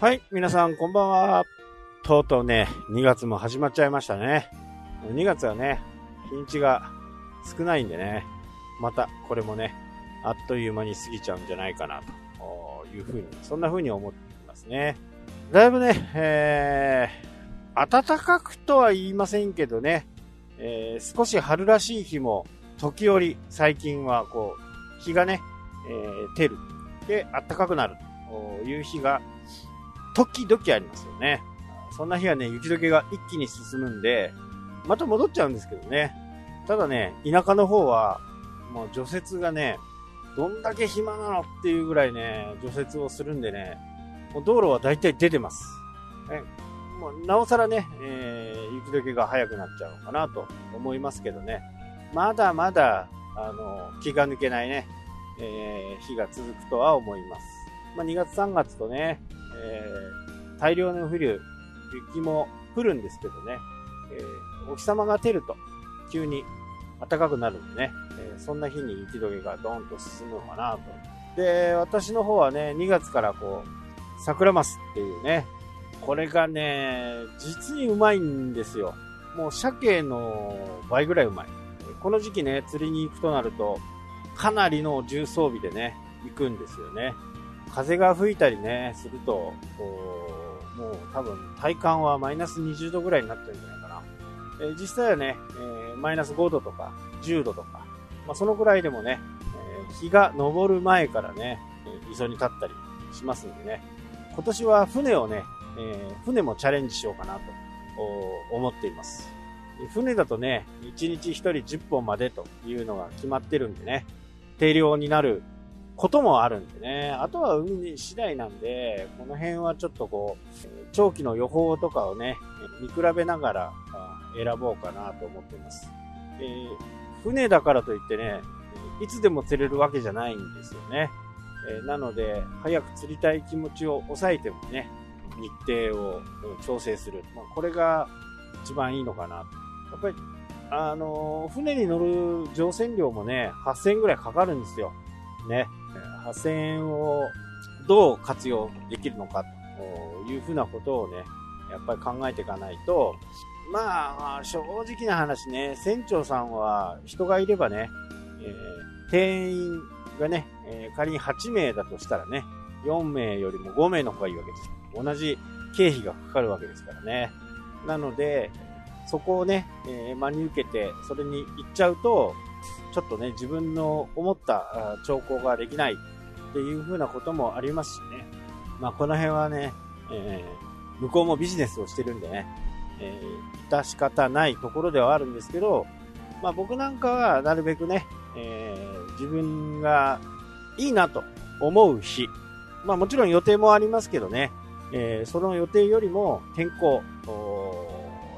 はい、皆さんこんばんは。とうとうね、2月も始まっちゃいましたね。2月はね、日にちが少ないんでね、またこれもね、あっという間に過ぎちゃうんじゃないかなというふうに、そんなふうに思っていますね。だいぶね、えー、暖かくとは言いませんけどね、えー、少し春らしい日も時折最近はこう、日がね、えー、照る。で、暖かくなるという日が時々ありますよね。そんな日はね、雪解けが一気に進むんで、また戻っちゃうんですけどね。ただね、田舎の方は、もう除雪がね、どんだけ暇なのっていうぐらいね、除雪をするんでね、もう道路は大体出てます。えもうなおさらね、えー、雪解けが早くなっちゃうのかなと思いますけどね。まだまだ、あの、気が抜けないね、えー、日が続くとは思います。まあ、2月3月とね、えー、大量の降る雪も降るんですけどね、えー、お日様が照ると急に暖かくなるんでね、えー、そんな日に雪解けがドーンと進むのかなと。で、私の方はね、2月からこう、桜マスっていうね、これがね、実にうまいんですよ。もう鮭の倍ぐらいうまい。この時期ね、釣りに行くとなると、かなりの重装備でね、行くんですよね。風が吹いたりね、すると、もう多分体感はマイナス20度ぐらいになってるんじゃないかな。えー、実際はね、えー、マイナス5度とか10度とか、まあ、そのくらいでもね、えー、日が昇る前からね、磯に立ったりしますんでね、今年は船をね、え船もチャレンジしようかなと思っています。船だとね、1日1人10本までというのが決まってるんでね、定量になることもあるんでね。あとは海次第なんで、この辺はちょっとこう、長期の予報とかをね、見比べながら選ぼうかなと思ってます。えー、船だからといってね、いつでも釣れるわけじゃないんですよね。えー、なので、早く釣りたい気持ちを抑えてもね、日程を調整する。まあ、これが一番いいのかな。やっぱり、あのー、船に乗る乗船料もね、8000円ぐらいかかるんですよ。ね。8000円をどう活用できるのかというふうなことをね、やっぱり考えていかないと、まあ、正直な話ね、船長さんは人がいればね、えー、定員がね、えー、仮に8名だとしたらね、4名よりも5名の方がいいわけです。同じ経費がかかるわけですからね。なので、そこをね、えー、真に受けて、それに行っちゃうと、ちょっとね、自分の思った兆候ができないっていう風なこともありますしね。まあ、この辺はね、えー、向こうもビジネスをしてるんでね、えー、致し方ないところではあるんですけど、まあ、僕なんかはなるべくね、えー、自分がいいなと思う日、まあ、もちろん予定もありますけどね、えー、その予定よりも天候、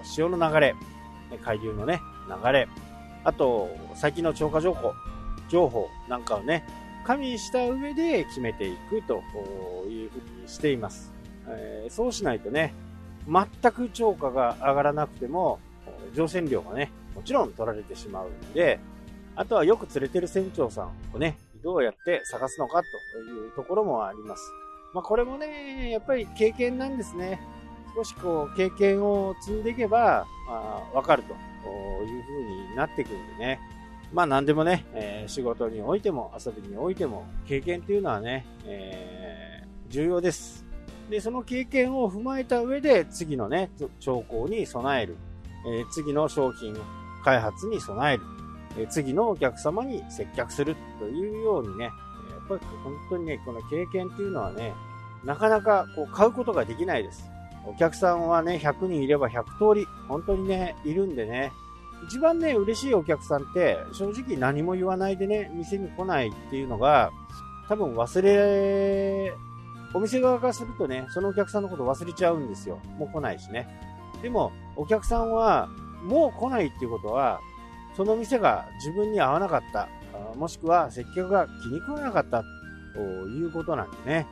潮の流れ、海流のね、流れ、あと、先の超過情報、情報なんかをね、加味した上で決めていくというふうにしています。えー、そうしないとね、全く超過が上がらなくても、乗船料がね、もちろん取られてしまうんで、あとはよく釣れてる船長さんをね、どうやって探すのかというところもあります。まあこれもね、やっぱり経験なんですね。少しこう経験を積んでいけば、あわかるという風になってくるんでね。まあ何でもね、えー、仕事においても遊びにおいても経験っていうのはね、えー、重要です。で、その経験を踏まえた上で次のね、兆候に備える。えー、次の商品開発に備える。え次のお客様に接客するというようにね、やっぱり本当にね、この経験っていうのはね、なかなかこう買うことができないです。お客さんはね、100人いれば100通り、本当にね、いるんでね、一番ね、嬉しいお客さんって、正直何も言わないでね、店に来ないっていうのが、多分忘れ、お店側からするとね、そのお客さんのこと忘れちゃうんですよ。もう来ないしね。でも、お客さんは、もう来ないっていうことは、その店が自分に合わなかった、もしくは接客が気に食わなかったということなんでね。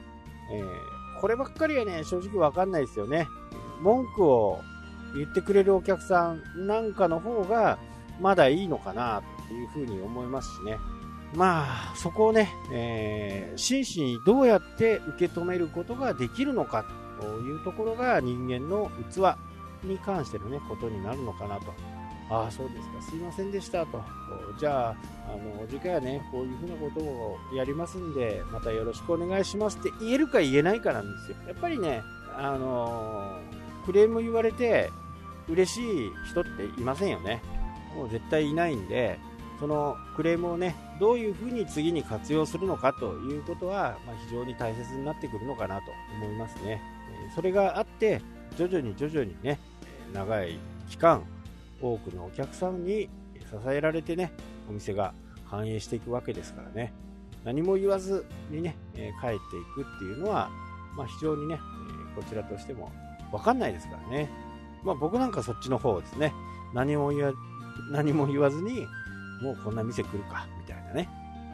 えー、こればっかりはね、正直わかんないですよね。文句を言ってくれるお客さんなんかの方がまだいいのかなというふうに思いますしね。まあ、そこをね、えー、真摯にどうやって受け止めることができるのかというところが人間の器に関してのね、ことになるのかなと。ああ、そうですか、すいませんでしたと。じゃあ、あの、次回はね、こういうふうなことをやりますんで、またよろしくお願いしますって言えるか言えないかなんですよ。やっぱりね、あのクレーム言われて嬉しい人っていませんよね。もう絶対いないんで、そのクレームをね、どういうふうに次に活用するのかということは、まあ、非常に大切になってくるのかなと思いますね。それがあって、徐々に徐々にね、長い期間、多くのお客さんに支えられてね、お店が繁栄していくわけですからね、何も言わずにね、帰っていくっていうのは、まあ、非常にね、こちらとしてもわかんないですからね。まあ、僕なんかそっちの方ですね。何も言わ何も言わずに、もうこんな店来るか、みたいなね。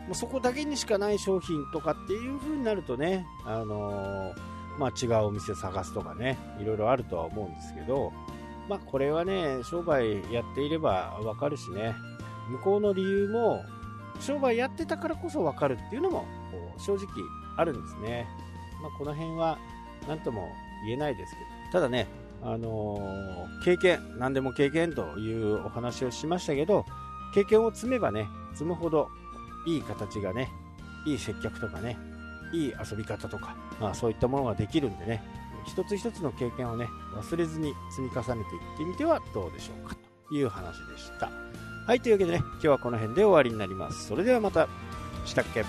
もうそこだけにしかない商品とかっていう風になるとね、あのー、まあ、違うお店探すとかね、いろいろあるとは思うんですけど、まあ、これはね、商売やっていればわかるしね、向こうの理由も、商売やってたからこそわかるっていうのも、正直あるんですね。まあ、この辺は、何とも言えないですけど、ただね、あのー、経験、何でも経験というお話をしましたけど、経験を積めばね、積むほどいい形がね、いい接客とかね、いい遊び方とか、まあ、そういったものができるんでね、一つ一つの経験をね、忘れずに積み重ねていってみてはどうでしょうかという話でした。はい、というわけでね、今日はこの辺で終わりになります。それではまた、したっけ？